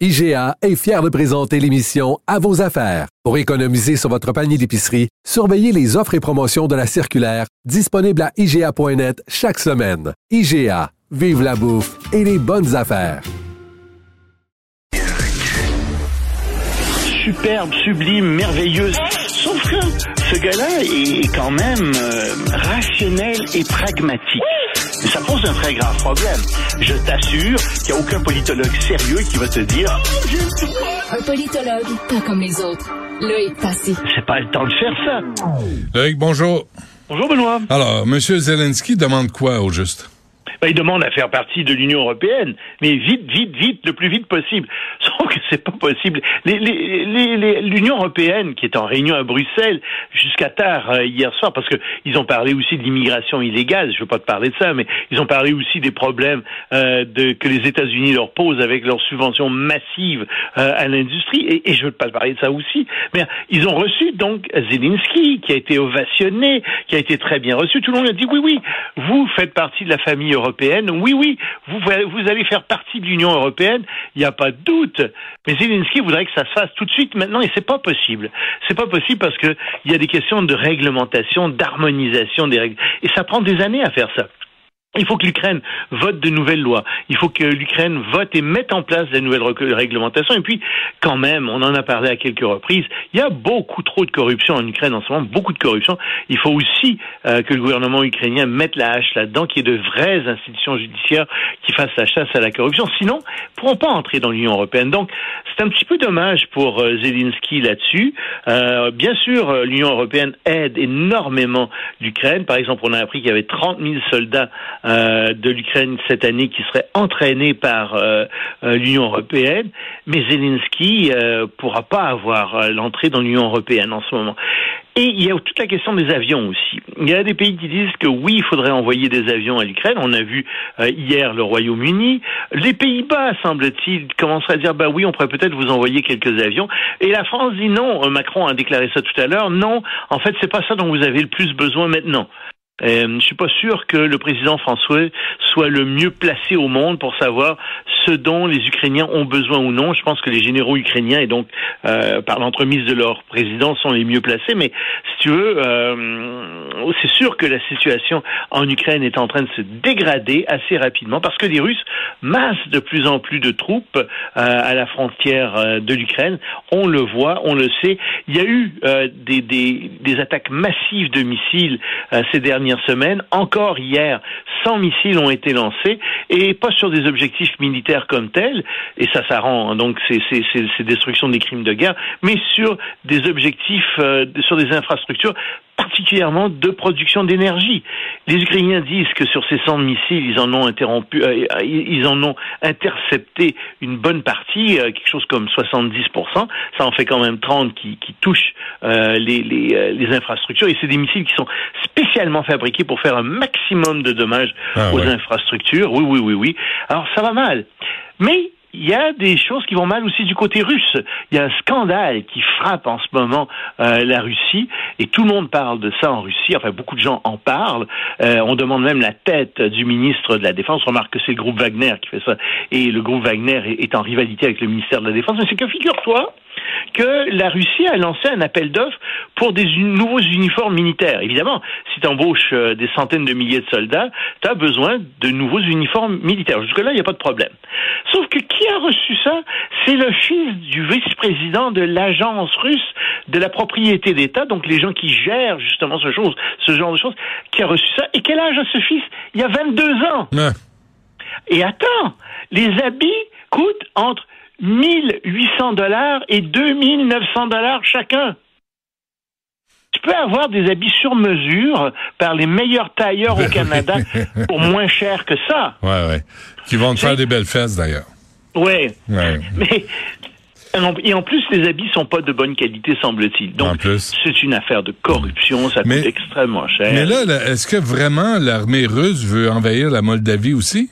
IGA est fier de présenter l'émission À vos affaires. Pour économiser sur votre panier d'épicerie, surveillez les offres et promotions de la circulaire disponible à IGA.net chaque semaine. IGA, vive la bouffe et les bonnes affaires. superbe, sublime, merveilleuse. Sauf que ce gars-là est quand même euh, rationnel et pragmatique. Ça pose un très grave problème. Je t'assure qu'il n'y a aucun politologue sérieux qui va te dire Un politologue, pas comme les autres. Loïc Passy. c'est pas le temps de faire ça. Loïc, bonjour. Bonjour Benoît. Alors, M. Zelensky demande quoi au juste? Ben, il demande à faire partie de l'Union européenne, mais vite, vite, vite, le plus vite possible. Sauf que c'est pas possible. L'Union européenne, qui est en réunion à Bruxelles jusqu'à tard euh, hier soir, parce que ils ont parlé aussi de l'immigration illégale. Je veux pas te parler de ça, mais ils ont parlé aussi des problèmes euh, de, que les États-Unis leur posent avec leurs subventions massives euh, à l'industrie. Et, et je veux pas te parler de ça aussi. Mais ils ont reçu donc Zelensky, qui a été ovationné, qui a été très bien reçu. Tout le monde a dit oui, oui, vous faites partie de la famille européenne. Oui, oui, vous, allez faire partie de l'Union européenne. Il n'y a pas de doute. Mais Zelensky voudrait que ça se fasse tout de suite maintenant et c'est pas possible. C'est pas possible parce que il y a des questions de réglementation, d'harmonisation des règles. Et ça prend des années à faire ça. Il faut que l'Ukraine vote de nouvelles lois. Il faut que l'Ukraine vote et mette en place de nouvelles réglementations. Et puis, quand même, on en a parlé à quelques reprises, il y a beaucoup trop de corruption en Ukraine en ce moment, beaucoup de corruption. Il faut aussi euh, que le gouvernement ukrainien mette la hache là-dedans, qu'il y ait de vraies institutions judiciaires qui fassent la chasse à la corruption. Sinon, ils pourront pas entrer dans l'Union européenne. Donc, c'est un petit peu dommage pour euh, Zelensky là-dessus. Euh, bien sûr, euh, l'Union européenne aide énormément l'Ukraine. Par exemple, on a appris qu'il y avait 30 000 soldats de l'Ukraine cette année qui seraient entraînés par euh, euh, l'Union européenne. Mais Zelensky euh, pourra pas avoir euh, l'entrée dans l'Union européenne en ce moment. Et il y a toute la question des avions aussi. Il y a des pays qui disent que oui, il faudrait envoyer des avions à l'Ukraine. On a vu euh, hier le Royaume-Uni. Les Pays-Bas, semble-t-il, commenceraient à dire bah oui, on pourrait peut-être vous envoyer quelques avions. Et la France dit non. Euh, Macron a déclaré ça tout à l'heure. Non, en fait, c'est pas ça dont vous avez le plus besoin maintenant. Euh, je suis pas sûr que le président François soit le mieux placé au monde pour savoir ce dont les Ukrainiens ont besoin ou non. Je pense que les généraux ukrainiens et donc euh, par l'entremise de leur président sont les mieux placés. Mais si tu veux, euh, c'est sûr que la situation en Ukraine est en train de se dégrader assez rapidement parce que les Russes massent de plus en plus de troupes euh, à la frontière euh, de l'Ukraine. On le voit, on le sait. Il y a eu euh, des, des, des attaques massives de missiles ces dernières. Encore hier, 100 missiles ont été lancés et pas sur des objectifs militaires comme tels, et ça, ça rend hein, donc ces destructions des crimes de guerre, mais sur des objectifs, euh, sur des infrastructures particulièrement de production d'énergie. Les Ukrainiens disent que sur ces 100 missiles, ils en ont interrompu, euh, ils en ont intercepté une bonne partie, euh, quelque chose comme 70%. Ça en fait quand même 30 qui, qui touchent euh, les, les, euh, les infrastructures. Et c'est des missiles qui sont spécialement fabriqués pour faire un maximum de dommages Ah aux ouais. infrastructures. Oui, oui, oui, oui. Alors ça va mal. Mais il y a des choses qui vont mal aussi du côté russe. Il y a un scandale qui frappe en ce moment euh, la Russie et tout le monde parle de ça en Russie. Enfin, beaucoup de gens en parlent. Euh, on demande même la tête du ministre de la Défense. On remarque que c'est le groupe Wagner qui fait ça et le groupe Wagner est, en rivalité avec le ministère de la Défense. Mais c'est que figure-toi que la Russie a lancé un appel d'offres pour des nouveaux uniformes militaires. Évidemment, si tu embauches des centaines de milliers de soldats, tu as besoin de nouveaux uniformes militaires. Jusque-là, il n'y a pas de problème. Sauf que qui a reçu ça? C'est le fils du vice-président de l'agence russe de la propriété d'État, donc les gens qui gèrent justement ce, chose, ce genre de choses, qui a reçu ça. Et quel âge a ce fils? Il y a 22 ans. Ouais. Et attends, les habits coûtent entre 1800 dollars et 2900 dollars chacun. Tu peux avoir des habits sur mesure par les meilleurs tailleurs au Canada pour moins cher que ça. Ouais, ouais. Qui vont te faire des belles fesses, d'ailleurs. Ouais. Ouais. Mais Et en plus, les habits sont pas de bonne qualité, semble-t-il. Donc, c'est une affaire de corruption, ça coûte extrêmement cher. Mais là, est-ce que vraiment l'armée russe veut envahir la Moldavie aussi?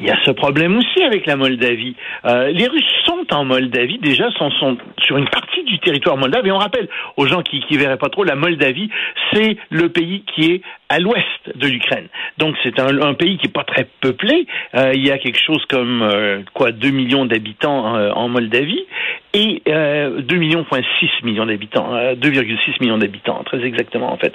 Il y a ce problème aussi avec la Moldavie. Euh, les Russes sont en Moldavie, déjà, sont, sont sur une partie du territoire moldave. Et on rappelle aux gens qui ne verraient pas trop, la Moldavie, c'est le pays qui est à l'ouest de l'Ukraine. Donc c'est un, pays qui est pas très peuplé. Euh, il y a quelque chose comme euh, quoi 2 millions d'habitants euh, en Moldavie et euh, 2 millions 6 millions d'habitants, 2,6 millions d'habitants très exactement en fait.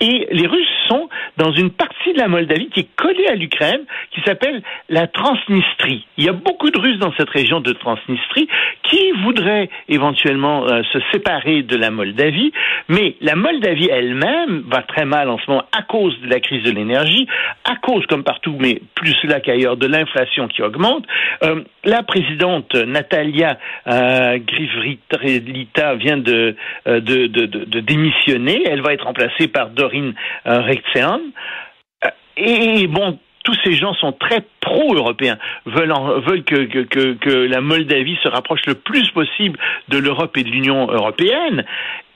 Et les Russes sont dans une partie de la Moldavie qui est collée à l'Ukraine qui s'appelle la Transnistrie. Il y a beaucoup de Russes dans cette région de Transnistrie qui voudraient éventuellement se séparer de la Moldavie, mais la Moldavie elle-même va très mal en ce moment à cause de la crise de l'énergie, à cause, comme partout, mais plus là qu'ailleurs, de l'inflation qui augmente. Euh, la présidente Natalia euh, Grivrita vient euh, de, de, démissionner. Elle va être remplacée par Dorine euh. Euh, et bon, tous ces gens sont très pro-européens, veulent, que, la Moldavie se rapproche le plus possible de l'Europe et de l'Union européenne.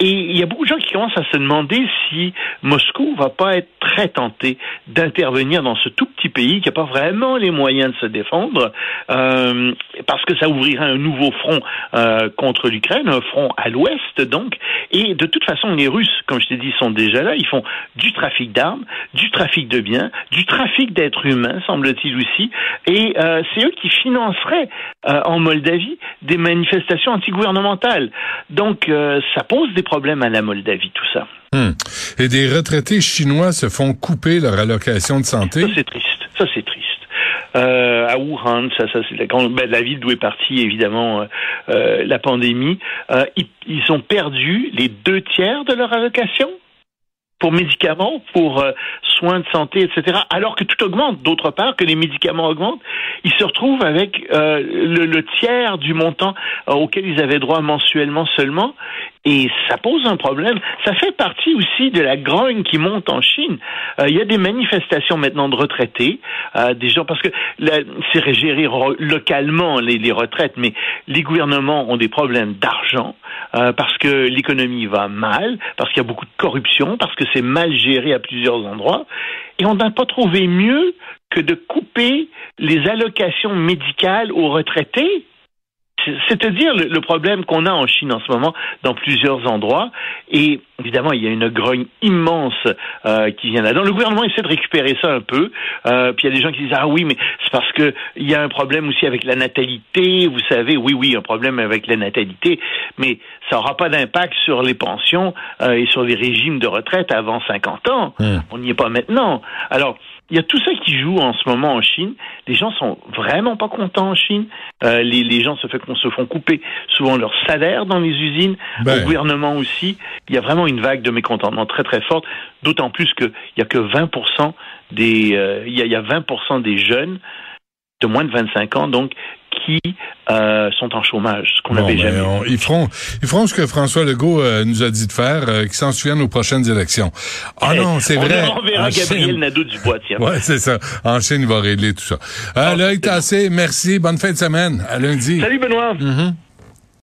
Et il y a beaucoup de gens qui commencent à se demander si Moscou va pas être très tenté d'intervenir dans ce tout petit pays qui n'a pas vraiment les moyens de se défendre, euh, parce que ça ouvrirait un nouveau front euh, contre l'Ukraine, un front à l'ouest donc. Et de toute façon, les Russes, comme je t'ai dit, sont déjà là. Ils font du trafic d'armes, du trafic de biens, du trafic d'êtres humains, semble-t-il aussi. Et euh, c'est eux qui financeraient euh, en Moldavie des manifestations antigouvernementales. Donc euh, ça pose des problème à la Moldavie, tout ça. Hmm. Et des retraités chinois se font couper leur allocation de santé? Ça, c'est triste. Ça, c'est triste. Euh, à Wuhan, ça, ça c'est la, grande, ben, la ville d'où est partie évidemment euh, euh la pandémie. Ils, ils, ont perdu les deux tiers de leur allocation pour médicaments, pour soins de santé, etc. Alors que tout augmente, d'autre part, que les médicaments augmentent, ils se retrouvent avec le, le, tiers du montant auquel ils avaient droit mensuellement seulement, et ça pose un problème. Ça fait partie aussi de la grogne qui monte en Chine. il y a des manifestations maintenant de retraités, des gens parce que c'est géré localement les, les retraites, mais les gouvernements ont des problèmes d'argent. Euh, parce que l'économie va mal, parce qu'il y a beaucoup de corruption, parce que c'est mal géré à plusieurs endroits. Et on n'a pas trouvé mieux que de couper les allocations médicales aux retraités c'est-à-dire le, problème qu'on a en Chine en ce moment dans plusieurs endroits. Et évidemment, il y a une grogne immense euh, qui vient là-dedans. Le gouvernement essaie de récupérer ça un peu. Euh, puis il y a des gens qui disent ah oui, mais c'est parce que il y a un problème aussi avec la natalité. Vous savez, oui, oui, un problème avec la natalité, mais ça n'aura pas d'impact sur les pensions euh, et sur les régimes de retraite avant 50 ans. Mmh. On n'y est pas maintenant. Alors il y a tout ça qui joue en ce moment en Chine. Les gens sont vraiment pas contents en Chine. Euh, les, les, gens se, fait, se font couper souvent leur salaire dans les usines, ben. au gouvernement aussi. Il y a vraiment une vague de mécontentement très très forte, d'autant plus qu'il y a que 20% des, euh, il, y a, il y a 20% des jeunes de moins de 25 ans, donc qui euh, sont en chômage, ce qu'on n'avait ben, jamais. ils feront, ils feront ce que François Legault euh, nous a dit de faire, euh, qu'ils s'en souviennent aux prochaines élections. Ah non, c'est vrai. On verra Gabriel Nadeau-Dubois, tiens. Ouais, c'est ça. En Chine, il va régler tout ça. Euh, Loïc Tassé, merci. Bonne fin de semaine. À lundi. Salut, Benoît. Mm-hmm.